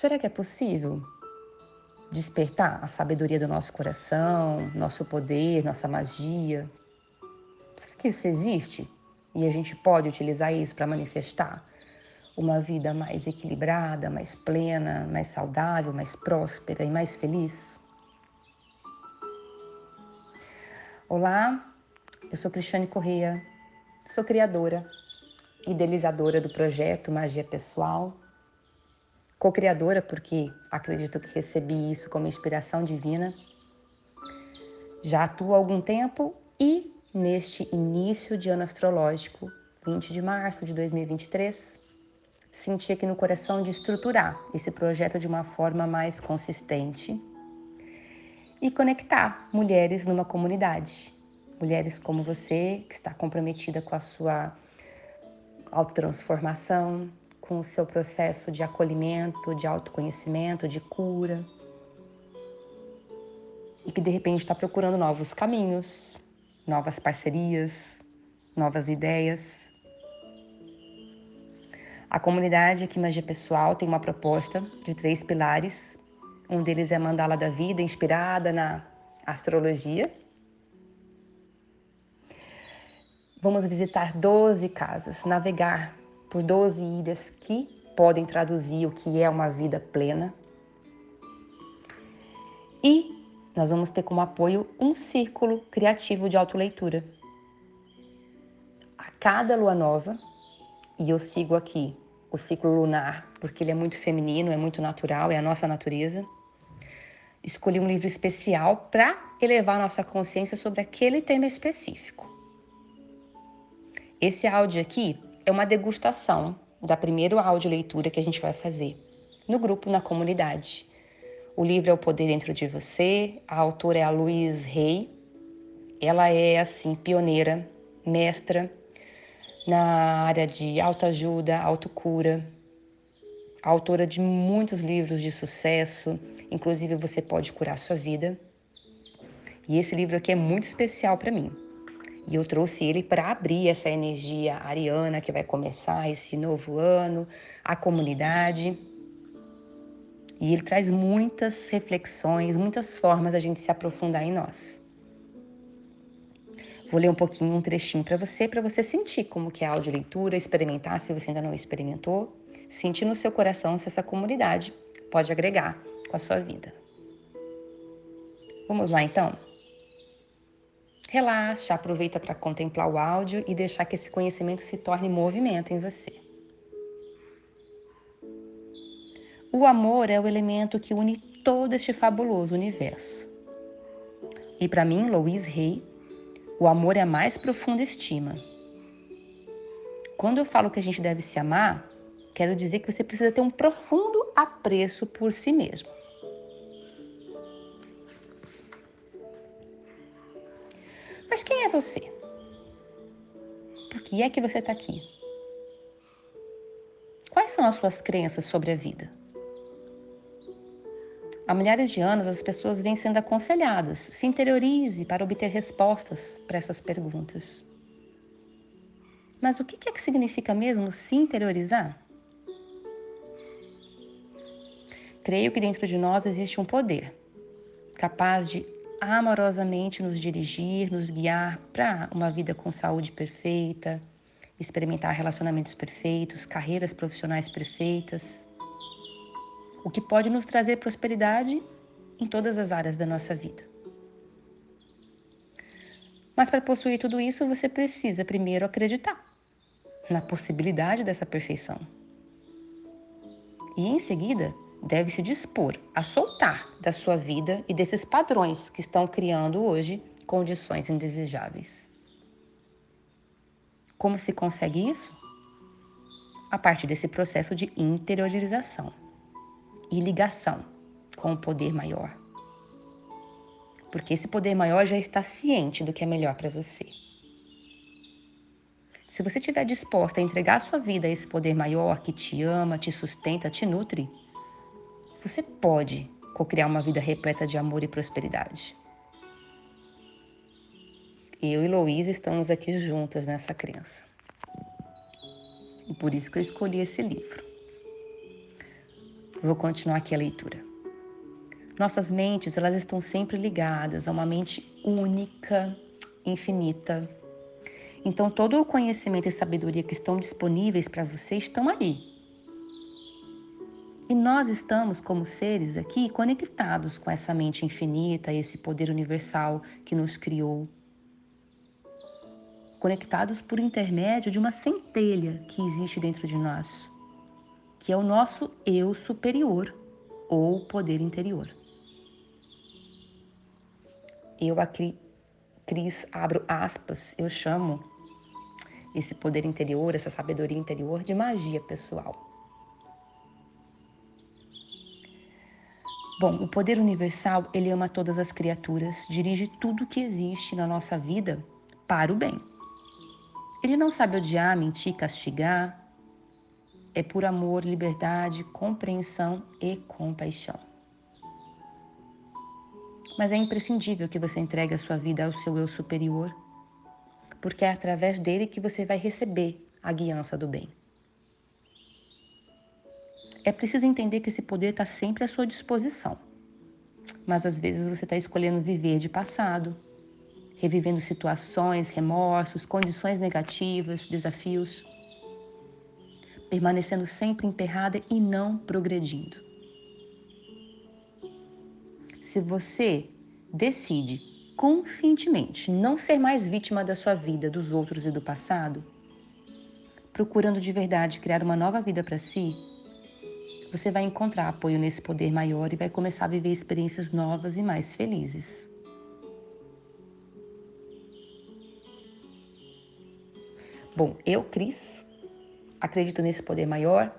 Será que é possível despertar a sabedoria do nosso coração, nosso poder, nossa magia? Será que isso existe e a gente pode utilizar isso para manifestar uma vida mais equilibrada, mais plena, mais saudável, mais próspera e mais feliz? Olá, eu sou Cristiane Corrêa, sou criadora, idealizadora do projeto Magia Pessoal co-criadora, porque acredito que recebi isso como inspiração divina. Já atuo há algum tempo e neste início de ano astrológico, 20 de março de 2023, senti aqui no coração de estruturar esse projeto de uma forma mais consistente e conectar mulheres numa comunidade. Mulheres como você, que está comprometida com a sua autotransformação, com o seu processo de acolhimento, de autoconhecimento, de cura. E que de repente está procurando novos caminhos, novas parcerias, novas ideias. A comunidade aqui Magia Pessoal tem uma proposta de três pilares. Um deles é a Mandala da Vida, inspirada na astrologia. Vamos visitar 12 casas, navegar por 12 ilhas que podem traduzir o que é uma vida plena. E nós vamos ter como apoio um círculo criativo de autoleitura. A cada lua nova, e eu sigo aqui o ciclo lunar, porque ele é muito feminino, é muito natural, é a nossa natureza. Escolhi um livro especial para elevar nossa consciência sobre aquele tema específico. Esse áudio aqui é uma degustação da primeira audioleitura que a gente vai fazer no grupo, na comunidade. O livro é O Poder Dentro de Você, a autora é a Louise Rey. Ela é, assim, pioneira, mestra na área de autoajuda, autocura, autora de muitos livros de sucesso, inclusive Você Pode Curar Sua Vida. E esse livro aqui é muito especial para mim. E eu trouxe ele para abrir essa energia ariana que vai começar esse novo ano, a comunidade. E ele traz muitas reflexões, muitas formas da gente se aprofundar em nós. Vou ler um pouquinho, um trechinho para você, para você sentir como que é a audioleitura, experimentar se você ainda não experimentou, sentir no seu coração se essa comunidade pode agregar com a sua vida. Vamos lá então? Relaxa, aproveita para contemplar o áudio e deixar que esse conhecimento se torne movimento em você. O amor é o elemento que une todo este fabuloso universo. E para mim, Louise Hay, o amor é a mais profunda estima. Quando eu falo que a gente deve se amar, quero dizer que você precisa ter um profundo apreço por si mesmo. Mas quem é você? Por que é que você está aqui? Quais são as suas crenças sobre a vida? Há milhares de anos, as pessoas vêm sendo aconselhadas: se interiorize para obter respostas para essas perguntas. Mas o que é que significa mesmo se interiorizar? Creio que dentro de nós existe um poder capaz de amorosamente nos dirigir, nos guiar para uma vida com saúde perfeita, experimentar relacionamentos perfeitos, carreiras profissionais perfeitas, o que pode nos trazer prosperidade em todas as áreas da nossa vida. Mas para possuir tudo isso, você precisa primeiro acreditar na possibilidade dessa perfeição. E em seguida, deve se dispor a soltar da sua vida e desses padrões que estão criando hoje condições indesejáveis. Como se consegue isso? A partir desse processo de interiorização e ligação com o poder maior. Porque esse poder maior já está ciente do que é melhor para você. Se você estiver disposta a entregar a sua vida a esse poder maior que te ama, te sustenta, te nutre, você pode co-criar uma vida repleta de amor e prosperidade. Eu e Louise estamos aqui juntas nessa crença. E por isso que eu escolhi esse livro. Vou continuar aqui a leitura. Nossas mentes, elas estão sempre ligadas a uma mente única, infinita. Então, todo o conhecimento e sabedoria que estão disponíveis para você estão ali. E nós estamos, como seres aqui, conectados com essa mente infinita, esse poder universal que nos criou. Conectados por intermédio de uma centelha que existe dentro de nós, que é o nosso eu superior ou poder interior. Eu, a Cris, abro aspas, eu chamo esse poder interior, essa sabedoria interior de magia pessoal. Bom, o poder universal, ele ama todas as criaturas, dirige tudo que existe na nossa vida para o bem. Ele não sabe odiar, mentir, castigar. É por amor, liberdade, compreensão e compaixão mas é imprescindível que você entregue a sua vida ao seu eu superior, porque é através dele que você vai receber a guiança do bem. É preciso entender que esse poder está sempre à sua disposição, mas às vezes você está escolhendo viver de passado, revivendo situações, remorsos, condições negativas, desafios, permanecendo sempre emperrada e não progredindo. Se você decide conscientemente não ser mais vítima da sua vida, dos outros e do passado, procurando de verdade criar uma nova vida para si, você vai encontrar apoio nesse poder maior e vai começar a viver experiências novas e mais felizes. Bom, eu, Cris, acredito nesse poder maior.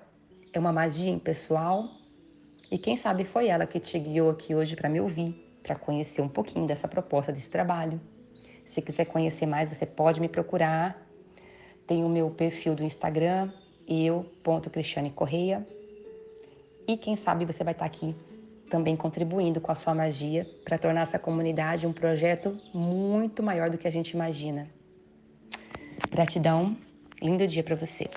É uma magia impessoal e quem sabe foi ela que te guiou aqui hoje para me ouvir, para conhecer um pouquinho dessa proposta, desse trabalho. Se quiser conhecer mais, você pode me procurar. Tem o meu perfil do Instagram, eu.cristianecorreia. E quem sabe você vai estar aqui também contribuindo com a sua magia para tornar essa comunidade um projeto muito maior do que a gente imagina. Gratidão, lindo dia para você.